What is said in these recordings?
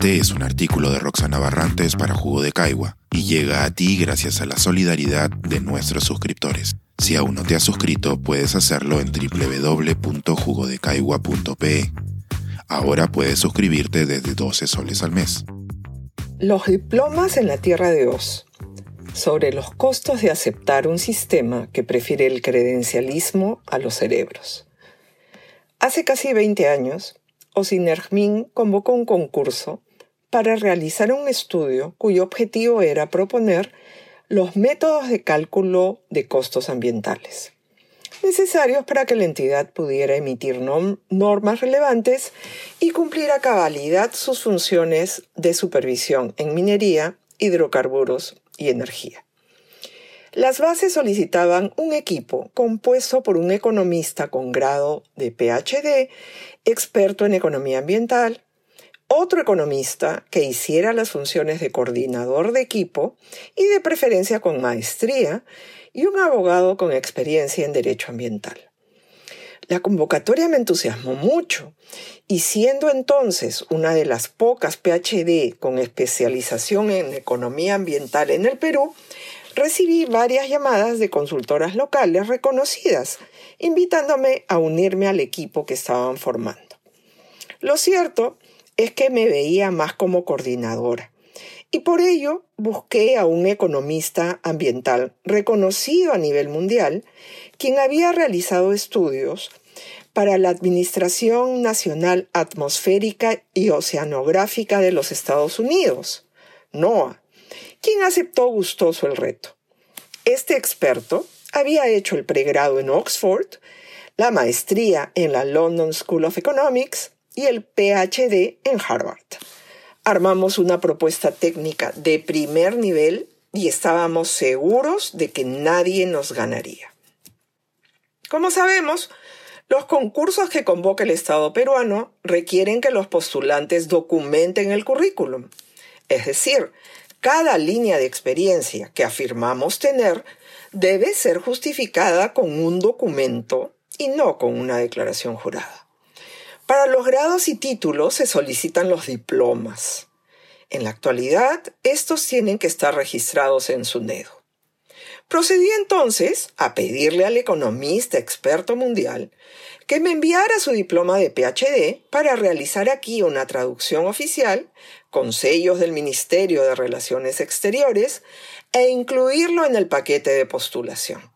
Este es un artículo de Roxana Barrantes para Jugo de Caigua y llega a ti gracias a la solidaridad de nuestros suscriptores. Si aún no te has suscrito, puedes hacerlo en www.jugodecaigua.pe. Ahora puedes suscribirte desde 12 soles al mes. Los diplomas en la Tierra de Oz. Sobre los costos de aceptar un sistema que prefiere el credencialismo a los cerebros. Hace casi 20 años, Osinergmin convocó un concurso para realizar un estudio cuyo objetivo era proponer los métodos de cálculo de costos ambientales necesarios para que la entidad pudiera emitir normas relevantes y cumplir a cabalidad sus funciones de supervisión en minería, hidrocarburos y energía. Las bases solicitaban un equipo compuesto por un economista con grado de PhD, experto en economía ambiental, otro economista que hiciera las funciones de coordinador de equipo y de preferencia con maestría, y un abogado con experiencia en derecho ambiental. La convocatoria me entusiasmó mucho y siendo entonces una de las pocas PhD con especialización en economía ambiental en el Perú, recibí varias llamadas de consultoras locales reconocidas, invitándome a unirme al equipo que estaban formando. Lo cierto es que me veía más como coordinadora, y por ello busqué a un economista ambiental reconocido a nivel mundial, quien había realizado estudios para la Administración Nacional Atmosférica y Oceanográfica de los Estados Unidos, NOAA, quien aceptó gustoso el reto. Este experto había hecho el pregrado en Oxford, la maestría en la London School of Economics y el PhD en Harvard. Armamos una propuesta técnica de primer nivel y estábamos seguros de que nadie nos ganaría. Como sabemos, los concursos que convoca el Estado peruano requieren que los postulantes documenten el currículum, es decir, cada línea de experiencia que afirmamos tener debe ser justificada con un documento y no con una declaración jurada. Para los grados y títulos se solicitan los diplomas. En la actualidad, estos tienen que estar registrados en SUNEDO. Procedí entonces a pedirle al economista experto mundial que me enviara su diploma de PhD para realizar aquí una traducción oficial con sellos del Ministerio de Relaciones Exteriores e incluirlo en el paquete de postulación.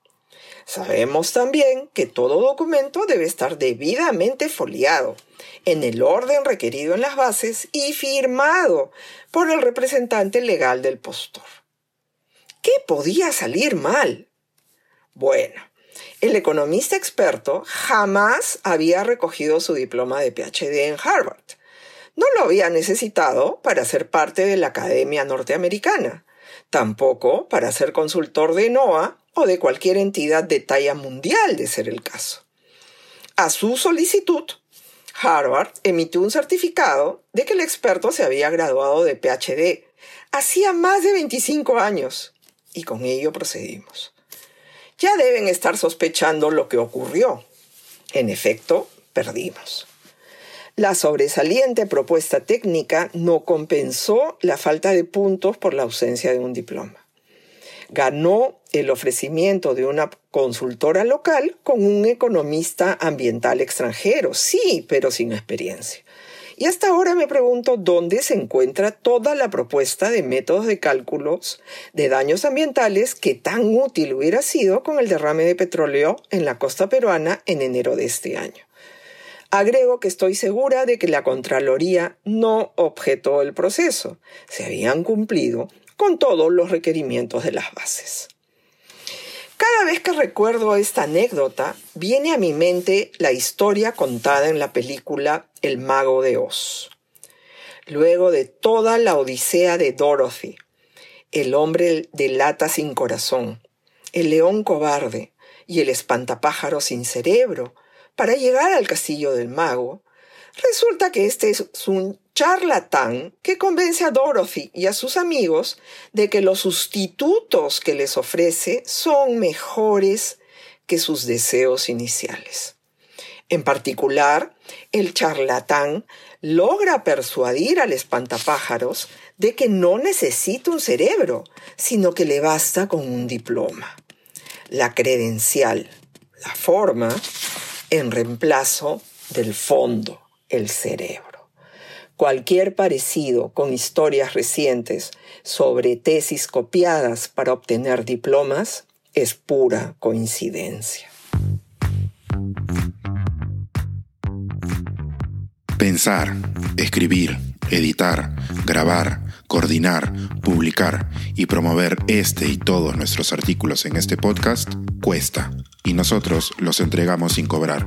Sabemos también que todo documento debe estar debidamente foliado, en el orden requerido en las bases y firmado por el representante legal del postor. ¿Qué podía salir mal? Bueno, el economista experto jamás había recogido su diploma de PhD en Harvard. No lo había necesitado para ser parte de la Academia Norteamericana, tampoco para ser consultor de NOAA o de cualquier entidad de talla mundial de ser el caso. A su solicitud, Harvard emitió un certificado de que el experto se había graduado de PhD hacía más de 25 años y con ello procedimos. Ya deben estar sospechando lo que ocurrió. En efecto, perdimos. La sobresaliente propuesta técnica no compensó la falta de puntos por la ausencia de un diploma. Ganó el ofrecimiento de una consultora local con un economista ambiental extranjero, sí, pero sin experiencia. Y hasta ahora me pregunto dónde se encuentra toda la propuesta de métodos de cálculos de daños ambientales que tan útil hubiera sido con el derrame de petróleo en la costa peruana en enero de este año. Agrego que estoy segura de que la Contraloría no objetó el proceso. Se habían cumplido con todos los requerimientos de las bases. Cada vez que recuerdo esta anécdota, viene a mi mente la historia contada en la película El mago de Oz. Luego de toda la odisea de Dorothy, el hombre de lata sin corazón, el león cobarde y el espantapájaro sin cerebro, para llegar al castillo del mago, resulta que este es un charlatán que convence a Dorothy y a sus amigos de que los sustitutos que les ofrece son mejores que sus deseos iniciales. En particular, el charlatán logra persuadir al espantapájaros de que no necesita un cerebro, sino que le basta con un diploma. La credencial, la forma, en reemplazo del fondo, el cerebro. Cualquier parecido con historias recientes sobre tesis copiadas para obtener diplomas es pura coincidencia. Pensar, escribir, editar, grabar, coordinar, publicar y promover este y todos nuestros artículos en este podcast cuesta y nosotros los entregamos sin cobrar.